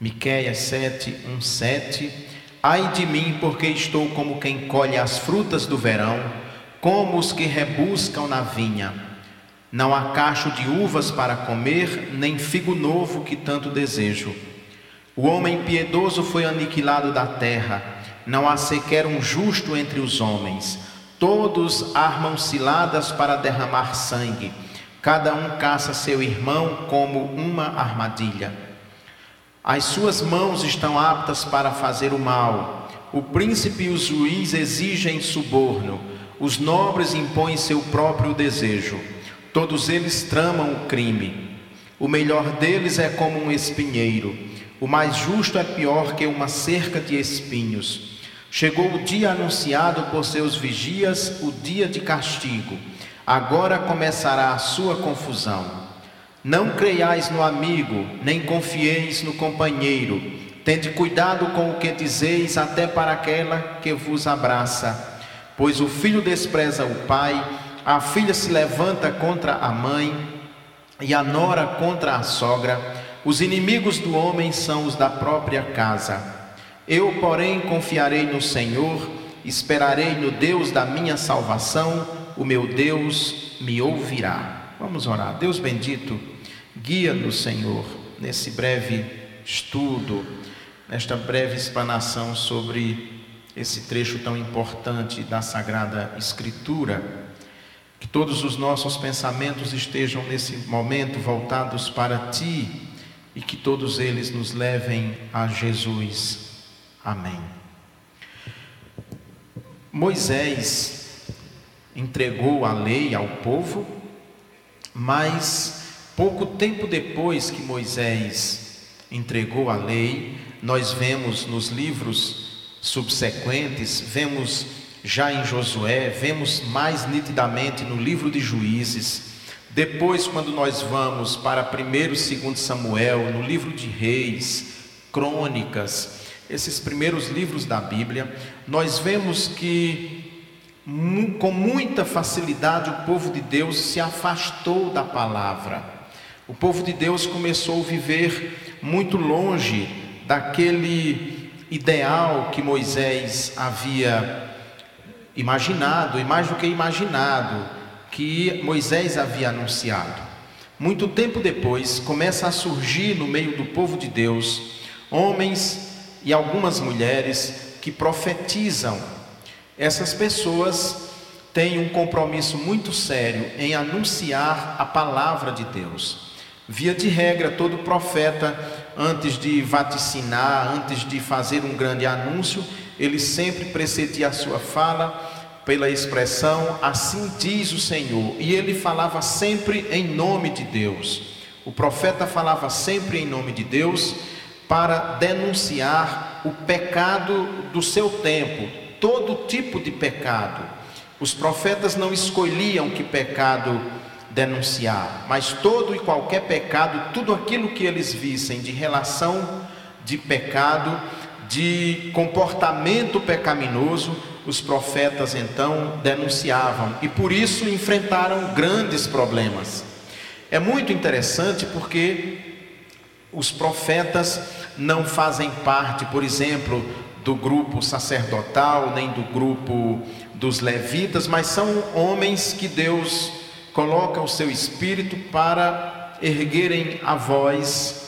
Miqueias 7, 1, 7. Ai de mim, porque estou como quem colhe as frutas do verão, como os que rebuscam na vinha. Não há cacho de uvas para comer, nem figo novo que tanto desejo. O homem piedoso foi aniquilado da terra, não há sequer um justo entre os homens. Todos armam ciladas para derramar sangue, cada um caça seu irmão como uma armadilha. As suas mãos estão aptas para fazer o mal. O príncipe e o juiz exigem suborno. Os nobres impõem seu próprio desejo. Todos eles tramam o crime. O melhor deles é como um espinheiro. O mais justo é pior que uma cerca de espinhos. Chegou o dia anunciado por seus vigias, o dia de castigo. Agora começará a sua confusão. Não creiais no amigo, nem confieis no companheiro. Tende cuidado com o que dizeis, até para aquela que vos abraça. Pois o filho despreza o pai, a filha se levanta contra a mãe, e a nora contra a sogra. Os inimigos do homem são os da própria casa. Eu, porém, confiarei no Senhor, esperarei no Deus da minha salvação, o meu Deus me ouvirá. Vamos orar. Deus bendito, guia-nos, Senhor, nesse breve estudo, nesta breve explanação sobre esse trecho tão importante da Sagrada Escritura. Que todos os nossos pensamentos estejam nesse momento voltados para Ti e que todos eles nos levem a Jesus. Amém. Moisés entregou a lei ao povo mas pouco tempo depois que Moisés entregou a lei, nós vemos nos livros subsequentes, vemos já em Josué, vemos mais nitidamente no livro de Juízes. Depois, quando nós vamos para 1 e 2 Samuel, no livro de Reis, Crônicas, esses primeiros livros da Bíblia, nós vemos que com muita facilidade o povo de Deus se afastou da palavra. O povo de Deus começou a viver muito longe daquele ideal que Moisés havia imaginado, e mais do que imaginado, que Moisés havia anunciado. Muito tempo depois, começa a surgir no meio do povo de Deus homens e algumas mulheres que profetizam essas pessoas têm um compromisso muito sério em anunciar a palavra de Deus. Via de regra, todo profeta, antes de vaticinar, antes de fazer um grande anúncio, ele sempre precedia a sua fala pela expressão assim diz o Senhor, e ele falava sempre em nome de Deus. O profeta falava sempre em nome de Deus para denunciar o pecado do seu tempo, todo tipo de pecado. Os profetas não escolhiam que pecado denunciar, mas todo e qualquer pecado, tudo aquilo que eles vissem de relação de pecado, de comportamento pecaminoso, os profetas então denunciavam e por isso enfrentaram grandes problemas. É muito interessante porque os profetas não fazem parte, por exemplo, do grupo sacerdotal, nem do grupo dos levitas, mas são homens que Deus coloca o seu espírito para erguerem a voz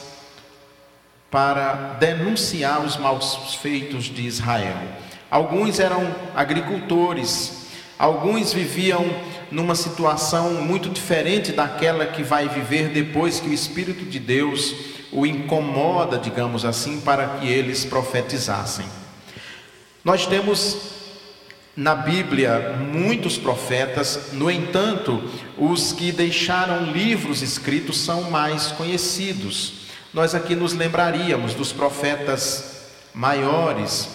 para denunciar os maus feitos de Israel. Alguns eram agricultores, alguns viviam numa situação muito diferente daquela que vai viver depois que o Espírito de Deus o incomoda, digamos assim, para que eles profetizassem. Nós temos na Bíblia muitos profetas, no entanto, os que deixaram livros escritos são mais conhecidos. Nós aqui nos lembraríamos dos profetas maiores,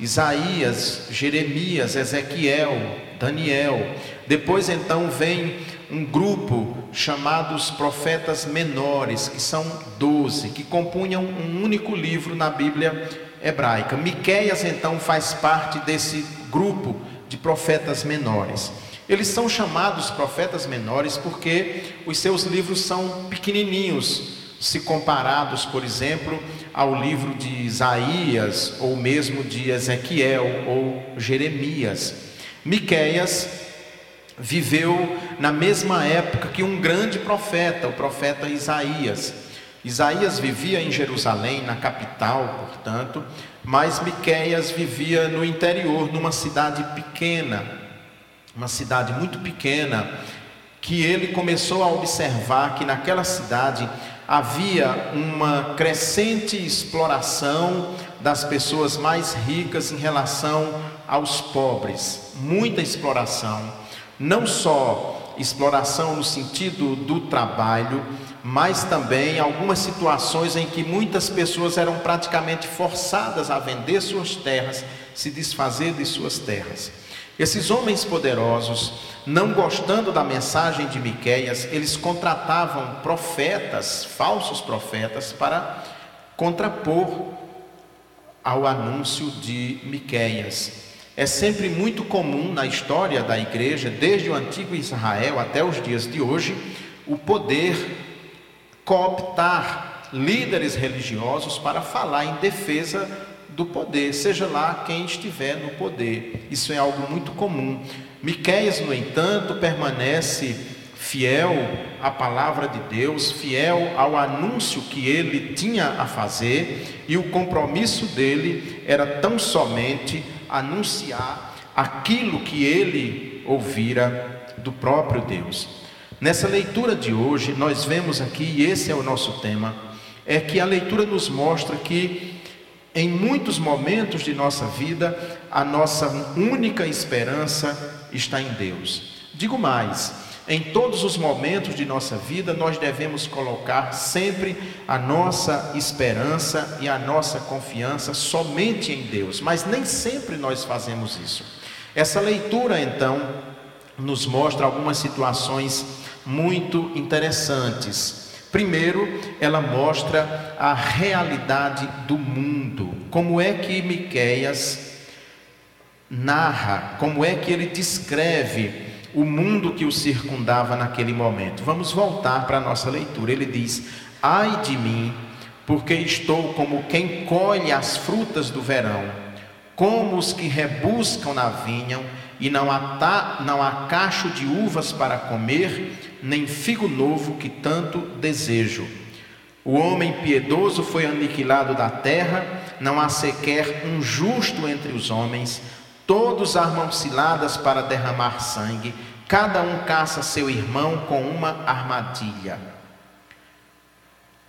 Isaías, Jeremias, Ezequiel, Daniel. Depois então vem um grupo chamados profetas menores, que são doze, que compunham um único livro na Bíblia hebraica. Miqueias então faz parte desse grupo de profetas menores. Eles são chamados profetas menores porque os seus livros são pequenininhos, se comparados, por exemplo, ao livro de Isaías, ou mesmo de Ezequiel ou Jeremias. Miqueias viveu na mesma época que um grande profeta, o profeta Isaías. Isaías vivia em Jerusalém, na capital, portanto, mas Miqueias vivia no interior, numa cidade pequena, uma cidade muito pequena, que ele começou a observar que naquela cidade havia uma crescente exploração das pessoas mais ricas em relação aos pobres, muita exploração, não só exploração no sentido do trabalho, mas também algumas situações em que muitas pessoas eram praticamente forçadas a vender suas terras, se desfazer de suas terras. Esses homens poderosos, não gostando da mensagem de Miqueias, eles contratavam profetas, falsos profetas, para contrapor ao anúncio de Miqueias. É sempre muito comum na história da igreja, desde o antigo Israel até os dias de hoje, o poder cooptar líderes religiosos para falar em defesa do poder, seja lá quem estiver no poder. Isso é algo muito comum. Miqueias, no entanto, permanece fiel à palavra de Deus, fiel ao anúncio que ele tinha a fazer, e o compromisso dele era tão somente anunciar aquilo que ele ouvira do próprio Deus. Nessa leitura de hoje, nós vemos aqui, e esse é o nosso tema, é que a leitura nos mostra que em muitos momentos de nossa vida, a nossa única esperança está em Deus. Digo mais, em todos os momentos de nossa vida, nós devemos colocar sempre a nossa esperança e a nossa confiança somente em Deus, mas nem sempre nós fazemos isso. Essa leitura, então, nos mostra algumas situações muito interessantes Primeiro, ela mostra a realidade do mundo. Como é que Miqueias narra, como é que ele descreve o mundo que o circundava naquele momento. Vamos voltar para a nossa leitura. Ele diz: Ai de mim, porque estou como quem colhe as frutas do verão, como os que rebuscam na vinha e não há, não há cacho de uvas para comer, nem figo novo que tanto desejo. O homem piedoso foi aniquilado da terra, não há sequer um justo entre os homens, todos armam ciladas para derramar sangue, cada um caça seu irmão com uma armadilha.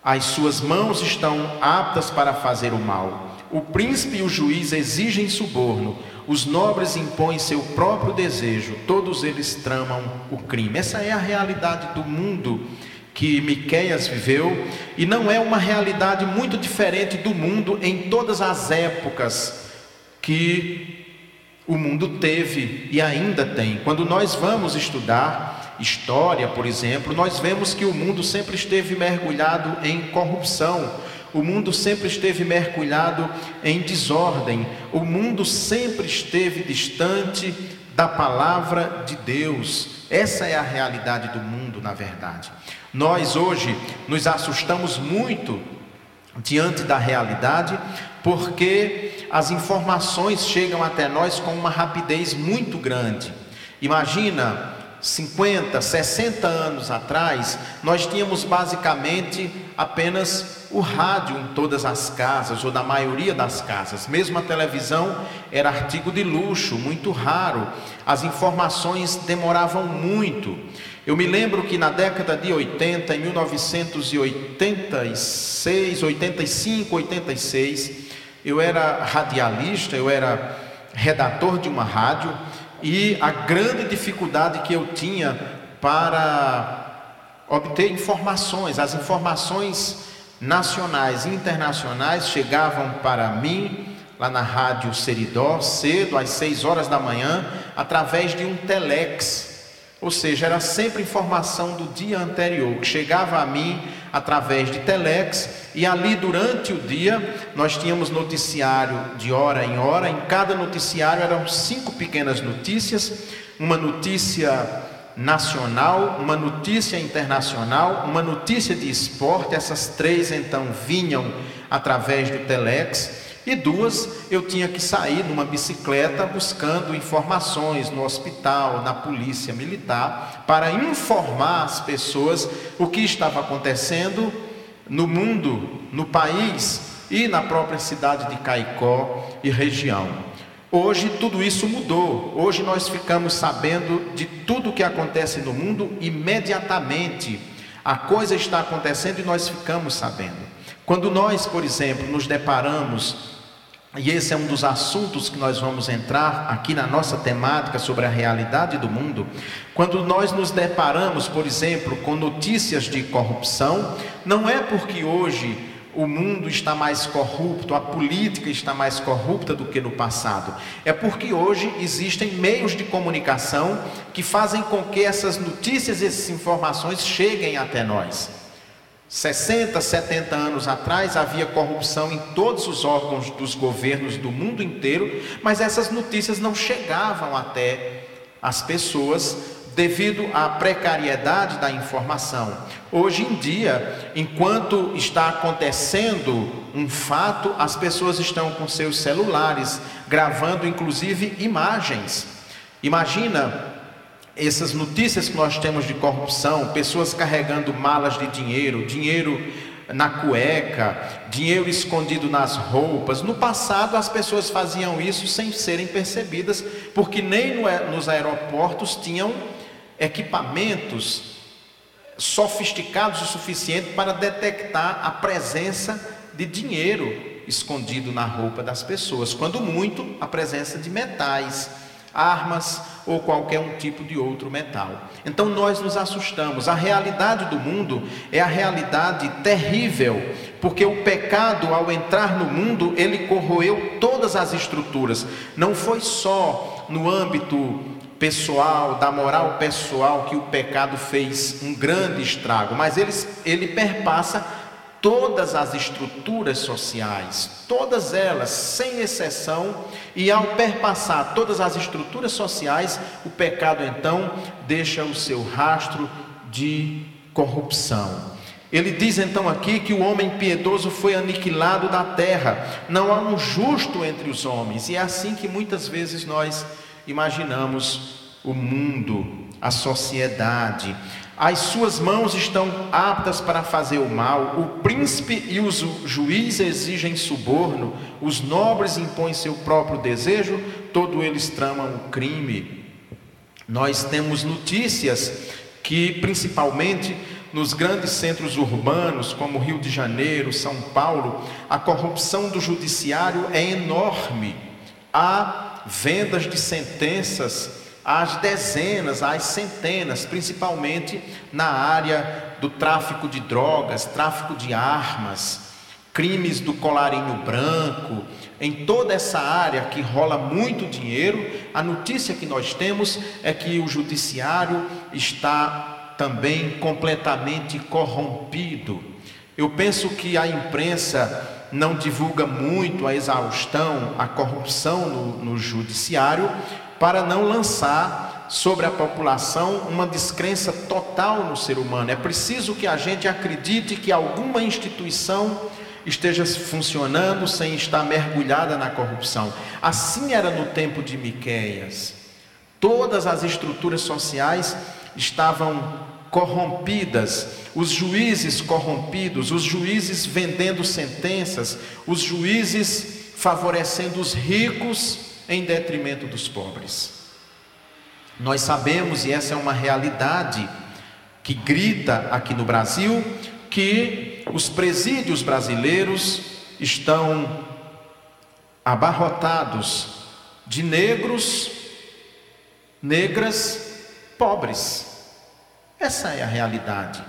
As suas mãos estão aptas para fazer o mal. O príncipe e o juiz exigem suborno os nobres impõem seu próprio desejo, todos eles tramam o crime. Essa é a realidade do mundo que Miqueias viveu e não é uma realidade muito diferente do mundo em todas as épocas que o mundo teve e ainda tem. Quando nós vamos estudar história, por exemplo, nós vemos que o mundo sempre esteve mergulhado em corrupção o mundo sempre esteve mergulhado em desordem, o mundo sempre esteve distante da palavra de Deus. Essa é a realidade do mundo, na verdade. Nós hoje nos assustamos muito diante da realidade, porque as informações chegam até nós com uma rapidez muito grande. Imagina 50, 60 anos atrás, nós tínhamos basicamente apenas o rádio em todas as casas, ou na maioria das casas. Mesmo a televisão era artigo de luxo, muito raro. As informações demoravam muito. Eu me lembro que na década de 80, em 1986, 85, 86, eu era radialista, eu era redator de uma rádio e a grande dificuldade que eu tinha para obter informações, as informações nacionais e internacionais chegavam para mim lá na rádio Seridó cedo às 6 horas da manhã através de um telex ou seja, era sempre informação do dia anterior que chegava a mim através de telex e ali durante o dia nós tínhamos noticiário de hora em hora. Em cada noticiário eram cinco pequenas notícias, uma notícia nacional, uma notícia internacional, uma notícia de esporte. Essas três então vinham através do Telex. E duas, eu tinha que sair numa bicicleta buscando informações no hospital, na polícia militar, para informar as pessoas o que estava acontecendo no mundo, no país e na própria cidade de Caicó e região. Hoje tudo isso mudou. Hoje nós ficamos sabendo de tudo o que acontece no mundo imediatamente. A coisa está acontecendo e nós ficamos sabendo. Quando nós, por exemplo, nos deparamos, e esse é um dos assuntos que nós vamos entrar aqui na nossa temática sobre a realidade do mundo, quando nós nos deparamos, por exemplo, com notícias de corrupção, não é porque hoje o mundo está mais corrupto, a política está mais corrupta do que no passado. É porque hoje existem meios de comunicação que fazem com que essas notícias, essas informações cheguem até nós. 60, 70 anos atrás havia corrupção em todos os órgãos dos governos do mundo inteiro, mas essas notícias não chegavam até as pessoas devido à precariedade da informação. Hoje em dia, enquanto está acontecendo um fato, as pessoas estão com seus celulares gravando inclusive imagens. Imagina essas notícias que nós temos de corrupção, pessoas carregando malas de dinheiro, dinheiro na cueca, dinheiro escondido nas roupas. No passado, as pessoas faziam isso sem serem percebidas, porque nem nos aeroportos tinham equipamentos sofisticados o suficiente para detectar a presença de dinheiro escondido na roupa das pessoas, quando muito a presença de metais, armas ou qualquer um tipo de outro metal. Então nós nos assustamos. A realidade do mundo é a realidade terrível, porque o pecado ao entrar no mundo, ele corroeu todas as estruturas. Não foi só no âmbito pessoal, da moral pessoal, que o pecado fez um grande estrago, mas ele, ele perpassa todas as estruturas sociais, todas elas, sem exceção, e ao perpassar todas as estruturas sociais, o pecado então deixa o seu rastro de corrupção. Ele diz então aqui que o homem piedoso foi aniquilado da terra, não há um justo entre os homens, e é assim que muitas vezes nós imaginamos o mundo, a sociedade. As suas mãos estão aptas para fazer o mal, o príncipe e os juiz exigem suborno, os nobres impõem seu próprio desejo, todos eles tramam o crime. Nós temos notícias que, principalmente nos grandes centros urbanos, como Rio de Janeiro, São Paulo, a corrupção do judiciário é enorme. Há vendas de sentenças às dezenas, às centenas, principalmente na área do tráfico de drogas, tráfico de armas, crimes do colarinho branco, em toda essa área que rola muito dinheiro, a notícia que nós temos é que o judiciário está também completamente corrompido. Eu penso que a imprensa não divulga muito a exaustão, a corrupção no, no judiciário, para não lançar sobre a população uma descrença total no ser humano. É preciso que a gente acredite que alguma instituição esteja funcionando sem estar mergulhada na corrupção. Assim era no tempo de Miqueias. Todas as estruturas sociais estavam corrompidas, os juízes corrompidos, os juízes vendendo sentenças, os juízes favorecendo os ricos em detrimento dos pobres. Nós sabemos, e essa é uma realidade que grita aqui no Brasil, que os presídios brasileiros estão abarrotados de negros, negras, pobres. Essa é a realidade.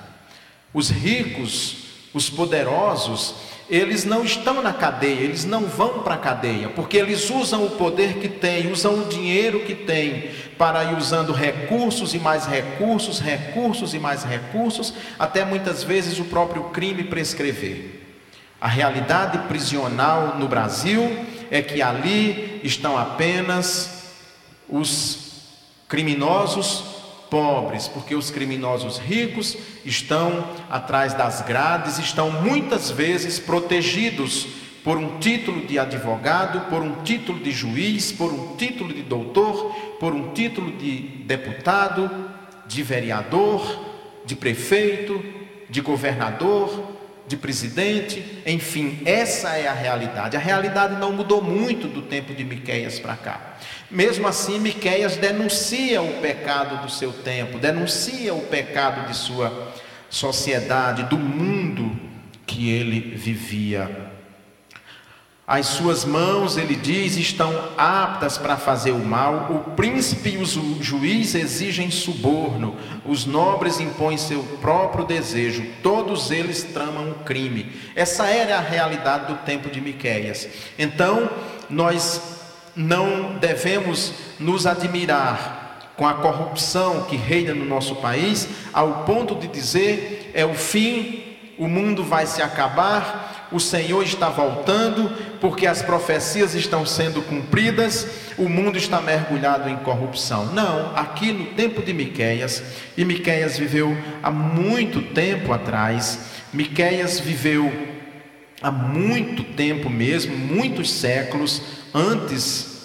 Os ricos, os poderosos, eles não estão na cadeia, eles não vão para a cadeia, porque eles usam o poder que têm, usam o dinheiro que têm, para ir usando recursos e mais recursos, recursos e mais recursos, até muitas vezes o próprio crime prescrever. A realidade prisional no Brasil é que ali estão apenas os criminosos pobres, porque os criminosos ricos estão atrás das grades, estão muitas vezes protegidos por um título de advogado, por um título de juiz, por um título de doutor, por um título de deputado, de vereador, de prefeito, de governador, de presidente, enfim, essa é a realidade. A realidade não mudou muito do tempo de Miqueias para cá. Mesmo assim, Miqueias denuncia o pecado do seu tempo, denuncia o pecado de sua sociedade, do mundo que ele vivia. As suas mãos, ele diz, estão aptas para fazer o mal. O príncipe e o juiz exigem suborno. Os nobres impõem seu próprio desejo. Todos eles tramam o crime. Essa era a realidade do tempo de Miqueias. Então, nós não devemos nos admirar com a corrupção que reina no nosso país, ao ponto de dizer é o fim, o mundo vai se acabar, o Senhor está voltando, porque as profecias estão sendo cumpridas, o mundo está mergulhado em corrupção. Não, aqui no tempo de Miqueias, e Miqueias viveu há muito tempo atrás, Miqueias viveu há muito tempo mesmo, muitos séculos antes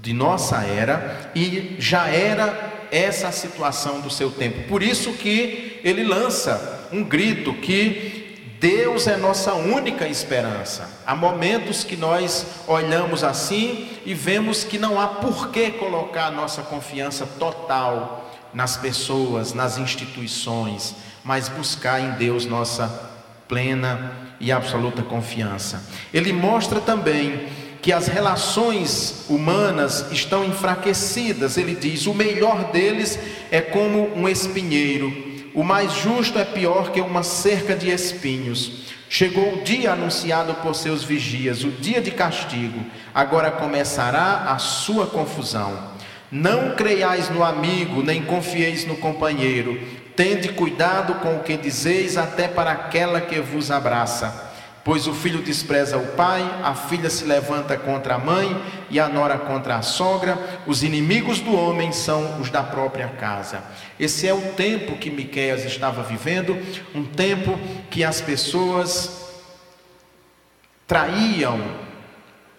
de nossa era, e já era essa a situação do seu tempo. Por isso que ele lança um grito que Deus é nossa única esperança. Há momentos que nós olhamos assim e vemos que não há por que colocar nossa confiança total nas pessoas, nas instituições, mas buscar em Deus nossa plena e absoluta confiança. Ele mostra também que as relações humanas estão enfraquecidas. Ele diz: o melhor deles é como um espinheiro o mais justo é pior que uma cerca de espinhos. Chegou o dia anunciado por seus vigias, o dia de castigo. Agora começará a sua confusão. Não creiais no amigo, nem confieis no companheiro. Tende cuidado com o que dizeis, até para aquela que vos abraça. Pois o filho despreza o pai, a filha se levanta contra a mãe e a nora contra a sogra, os inimigos do homem são os da própria casa. Esse é o tempo que Miqueias estava vivendo, um tempo que as pessoas traíam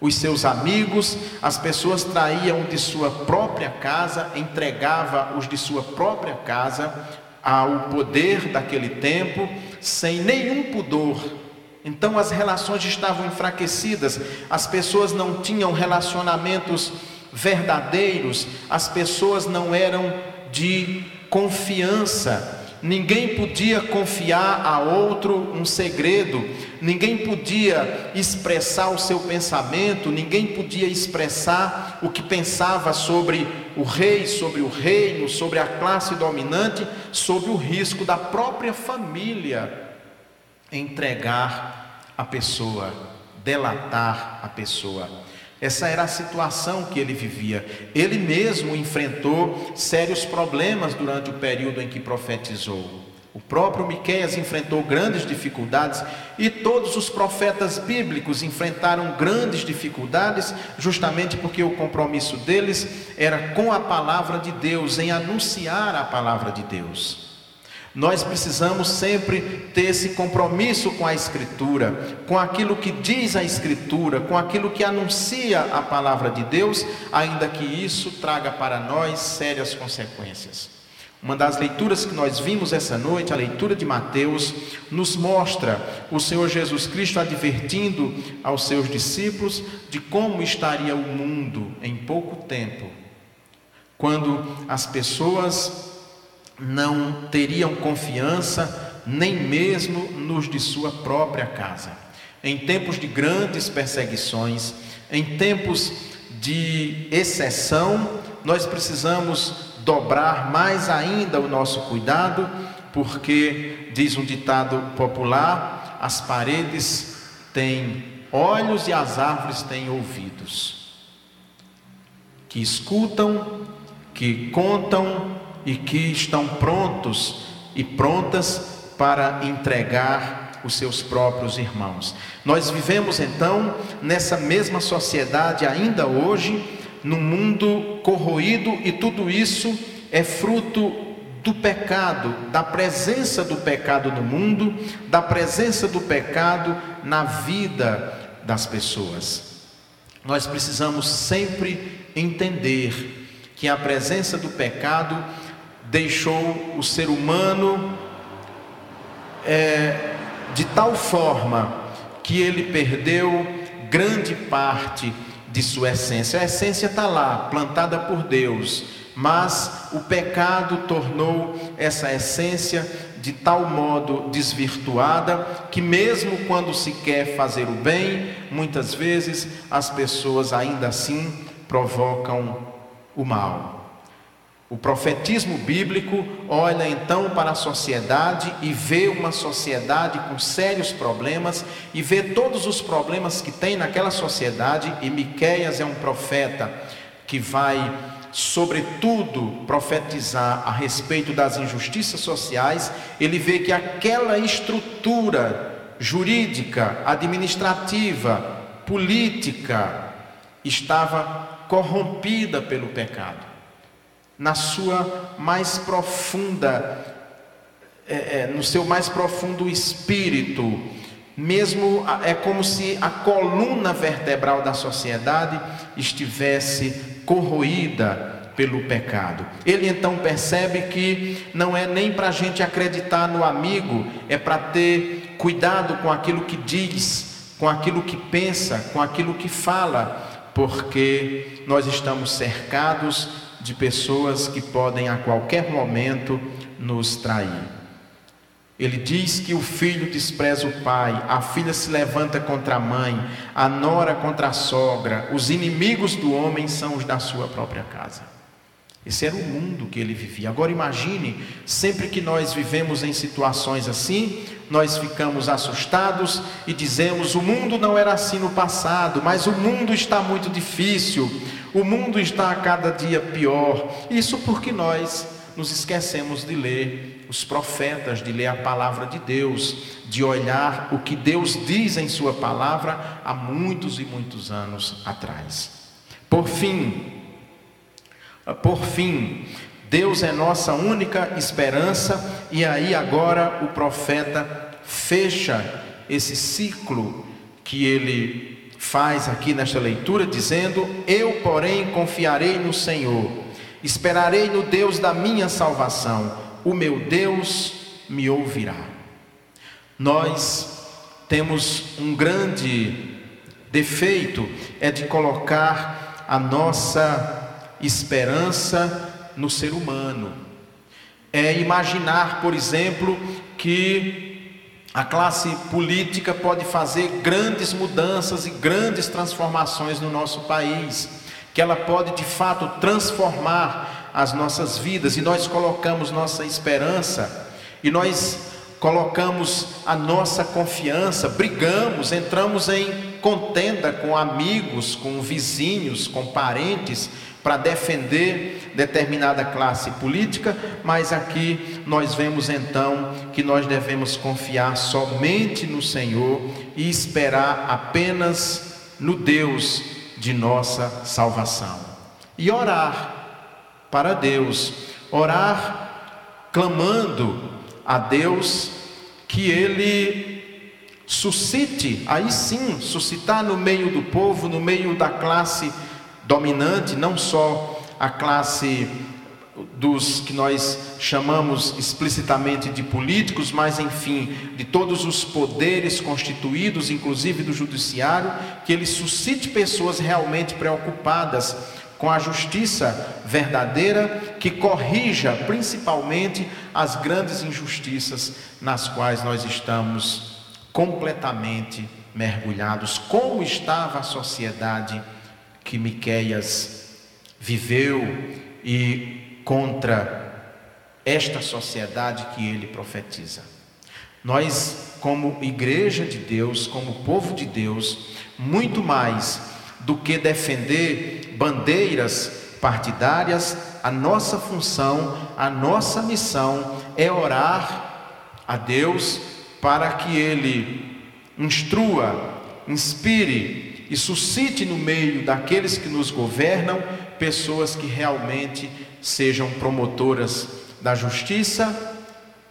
os seus amigos, as pessoas traíam de sua própria casa, entregava os de sua própria casa ao poder daquele tempo, sem nenhum pudor então as relações estavam enfraquecidas, as pessoas não tinham relacionamentos verdadeiros, as pessoas não eram de confiança. Ninguém podia confiar a outro um segredo, ninguém podia expressar o seu pensamento, ninguém podia expressar o que pensava sobre o rei, sobre o reino, sobre a classe dominante, sob o risco da própria família entregar a pessoa, delatar a pessoa. Essa era a situação que ele vivia. Ele mesmo enfrentou sérios problemas durante o período em que profetizou. O próprio Miqueias enfrentou grandes dificuldades e todos os profetas bíblicos enfrentaram grandes dificuldades, justamente porque o compromisso deles era com a palavra de Deus, em anunciar a palavra de Deus. Nós precisamos sempre ter esse compromisso com a Escritura, com aquilo que diz a Escritura, com aquilo que anuncia a palavra de Deus, ainda que isso traga para nós sérias consequências. Uma das leituras que nós vimos essa noite, a leitura de Mateus, nos mostra o Senhor Jesus Cristo advertindo aos seus discípulos de como estaria o mundo em pouco tempo, quando as pessoas não teriam confiança nem mesmo nos de sua própria casa. Em tempos de grandes perseguições, em tempos de exceção, nós precisamos dobrar mais ainda o nosso cuidado, porque, diz um ditado popular, as paredes têm olhos e as árvores têm ouvidos, que escutam, que contam e que estão prontos e prontas para entregar os seus próprios irmãos. Nós vivemos então nessa mesma sociedade ainda hoje, num mundo corroído e tudo isso é fruto do pecado, da presença do pecado no mundo, da presença do pecado na vida das pessoas. Nós precisamos sempre entender que a presença do pecado deixou o ser humano é, de tal forma que ele perdeu grande parte de sua essência. A essência está lá, plantada por Deus, mas o pecado tornou essa essência de tal modo desvirtuada que, mesmo quando se quer fazer o bem, muitas vezes as pessoas ainda assim provocam o mal. O profetismo bíblico olha então para a sociedade e vê uma sociedade com sérios problemas e vê todos os problemas que tem naquela sociedade. E Miqueias é um profeta que vai sobretudo profetizar a respeito das injustiças sociais, ele vê que aquela estrutura jurídica, administrativa, política estava corrompida pelo pecado na sua mais profunda, é, é, no seu mais profundo espírito, mesmo é como se a coluna vertebral da sociedade estivesse corroída pelo pecado. Ele então percebe que não é nem para a gente acreditar no amigo, é para ter cuidado com aquilo que diz, com aquilo que pensa, com aquilo que fala, porque nós estamos cercados de pessoas que podem a qualquer momento nos trair. Ele diz que o filho despreza o pai, a filha se levanta contra a mãe, a nora contra a sogra, os inimigos do homem são os da sua própria casa. Esse era o mundo que ele vivia. Agora imagine, sempre que nós vivemos em situações assim, nós ficamos assustados e dizemos: o mundo não era assim no passado, mas o mundo está muito difícil, o mundo está a cada dia pior. Isso porque nós nos esquecemos de ler os profetas, de ler a palavra de Deus, de olhar o que Deus diz em Sua palavra há muitos e muitos anos atrás. Por fim, por fim, Deus é nossa única esperança, e aí agora o profeta fecha esse ciclo que ele faz aqui nesta leitura, dizendo: Eu, porém, confiarei no Senhor, esperarei no Deus da minha salvação, o meu Deus me ouvirá. Nós temos um grande defeito, é de colocar a nossa esperança no ser humano. É imaginar, por exemplo, que a classe política pode fazer grandes mudanças e grandes transformações no nosso país, que ela pode de fato transformar as nossas vidas, e nós colocamos nossa esperança, e nós colocamos a nossa confiança, brigamos, entramos em contenda com amigos, com vizinhos, com parentes, para defender determinada classe política, mas aqui nós vemos então que nós devemos confiar somente no Senhor e esperar apenas no Deus de nossa salvação. E orar para Deus, orar clamando a Deus que Ele suscite, aí sim, suscitar no meio do povo, no meio da classe dominante, não só a classe dos que nós chamamos explicitamente de políticos, mas enfim, de todos os poderes constituídos, inclusive do judiciário, que ele suscite pessoas realmente preocupadas com a justiça verdadeira, que corrija principalmente as grandes injustiças nas quais nós estamos completamente mergulhados. Como estava a sociedade que Miqueias viveu e contra esta sociedade que ele profetiza. Nós, como igreja de Deus, como povo de Deus, muito mais do que defender bandeiras partidárias, a nossa função, a nossa missão é orar a Deus para que Ele instrua, inspire e suscite no meio daqueles que nos governam pessoas que realmente sejam promotoras da justiça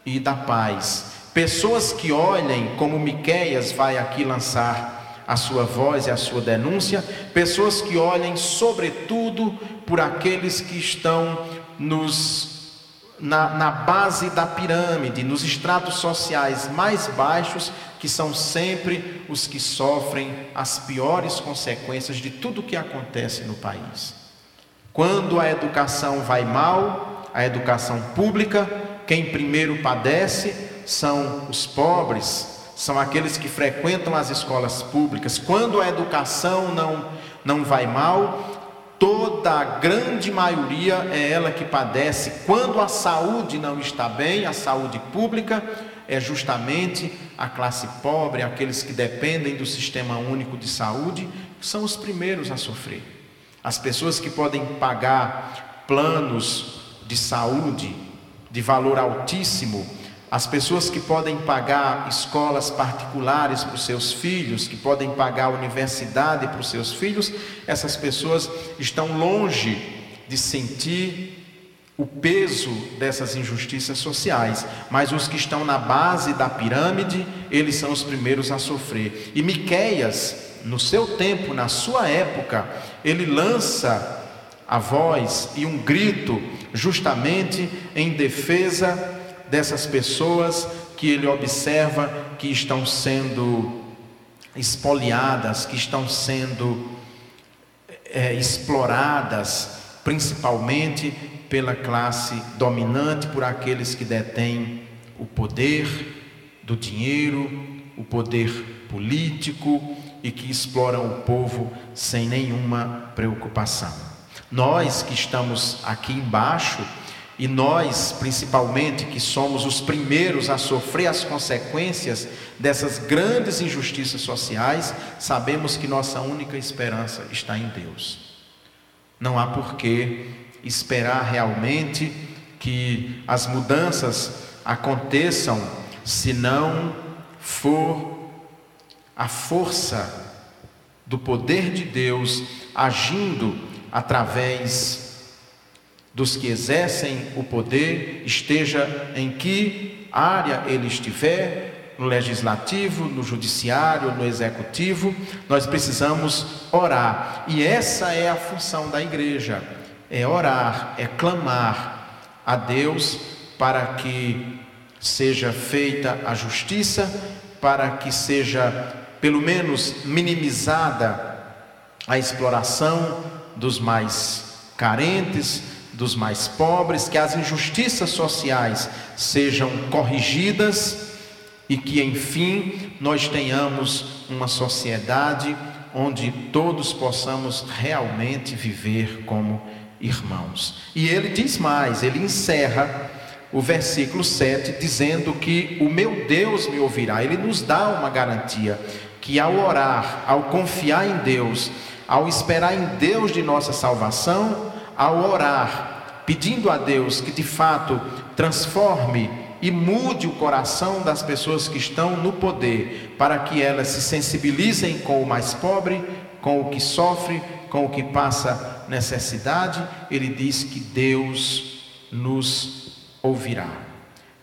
e da paz. Pessoas que olhem como Miqueias vai aqui lançar a sua voz e a sua denúncia, pessoas que olhem sobretudo por aqueles que estão nos na, na base da pirâmide, nos estratos sociais mais baixos, que são sempre os que sofrem as piores consequências de tudo o que acontece no país. Quando a educação vai mal, a educação pública, quem primeiro padece são os pobres, são aqueles que frequentam as escolas públicas. Quando a educação não, não vai mal, toda a grande maioria é ela que padece. Quando a saúde não está bem, a saúde pública, é justamente a classe pobre, aqueles que dependem do sistema único de saúde, são os primeiros a sofrer. As pessoas que podem pagar planos de saúde de valor altíssimo, as pessoas que podem pagar escolas particulares para os seus filhos, que podem pagar universidade para os seus filhos, essas pessoas estão longe de sentir o peso dessas injustiças sociais, mas os que estão na base da pirâmide, eles são os primeiros a sofrer. E Miqueias, no seu tempo, na sua época, ele lança a voz e um grito justamente em defesa dessas pessoas que ele observa que estão sendo espoliadas, que estão sendo é, exploradas, principalmente pela classe dominante, por aqueles que detêm o poder do dinheiro, o poder político e que exploram o povo sem nenhuma preocupação. Nós que estamos aqui embaixo, e nós, principalmente, que somos os primeiros a sofrer as consequências dessas grandes injustiças sociais, sabemos que nossa única esperança está em Deus. Não há por que esperar realmente que as mudanças aconteçam se não for a força do poder de Deus agindo através dos que exercem o poder, esteja em que área ele estiver, no legislativo, no judiciário, no executivo, nós precisamos orar. E essa é a função da igreja: é orar, é clamar a Deus para que seja feita a justiça, para que seja pelo menos minimizada a exploração dos mais carentes, dos mais pobres, que as injustiças sociais sejam corrigidas e que, enfim, nós tenhamos uma sociedade onde todos possamos realmente viver como irmãos. E ele diz mais, ele encerra o versículo 7 dizendo que o meu Deus me ouvirá. Ele nos dá uma garantia que ao orar, ao confiar em Deus, ao esperar em Deus de nossa salvação, ao orar pedindo a Deus que de fato transforme e mude o coração das pessoas que estão no poder, para que elas se sensibilizem com o mais pobre, com o que sofre, com o que passa necessidade, ele diz que Deus nos ouvirá.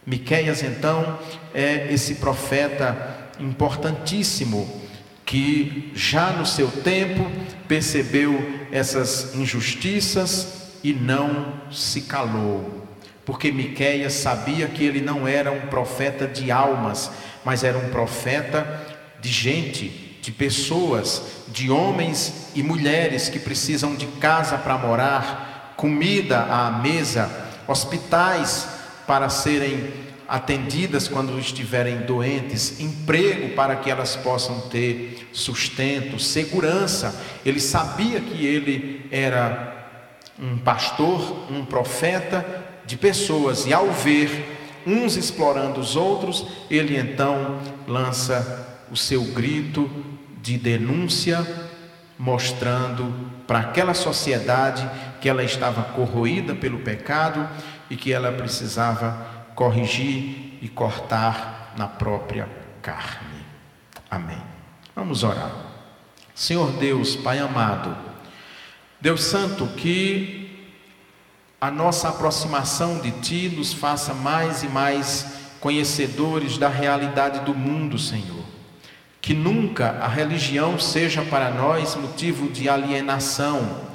Miqueias então é esse profeta importantíssimo que já no seu tempo percebeu essas injustiças, e não se calou, porque Miqueias sabia que ele não era um profeta de almas, mas era um profeta de gente, de pessoas, de homens e mulheres que precisam de casa para morar, comida à mesa, hospitais para serem atendidas quando estiverem doentes, emprego para que elas possam ter sustento, segurança. Ele sabia que ele era um pastor, um profeta de pessoas, e ao ver uns explorando os outros, ele então lança o seu grito de denúncia, mostrando para aquela sociedade que ela estava corroída pelo pecado e que ela precisava corrigir e cortar na própria carne. Amém. Vamos orar. Senhor Deus, Pai amado, Deus Santo, que a nossa aproximação de Ti nos faça mais e mais conhecedores da realidade do mundo, Senhor. Que nunca a religião seja para nós motivo de alienação,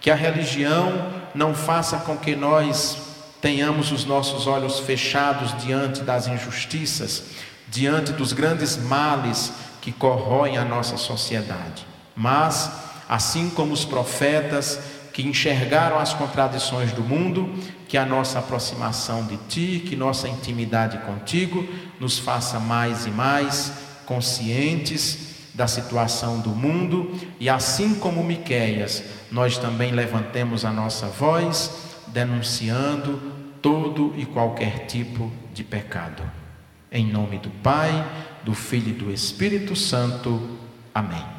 que a religião não faça com que nós tenhamos os nossos olhos fechados diante das injustiças, diante dos grandes males que corroem a nossa sociedade. Mas, assim como os profetas que enxergaram as contradições do mundo, que a nossa aproximação de Ti, que nossa intimidade contigo nos faça mais e mais conscientes da situação do mundo e assim como Miqueias, nós também levantemos a nossa voz denunciando todo e qualquer tipo de pecado. Em nome do Pai, do Filho e do Espírito Santo. Amém.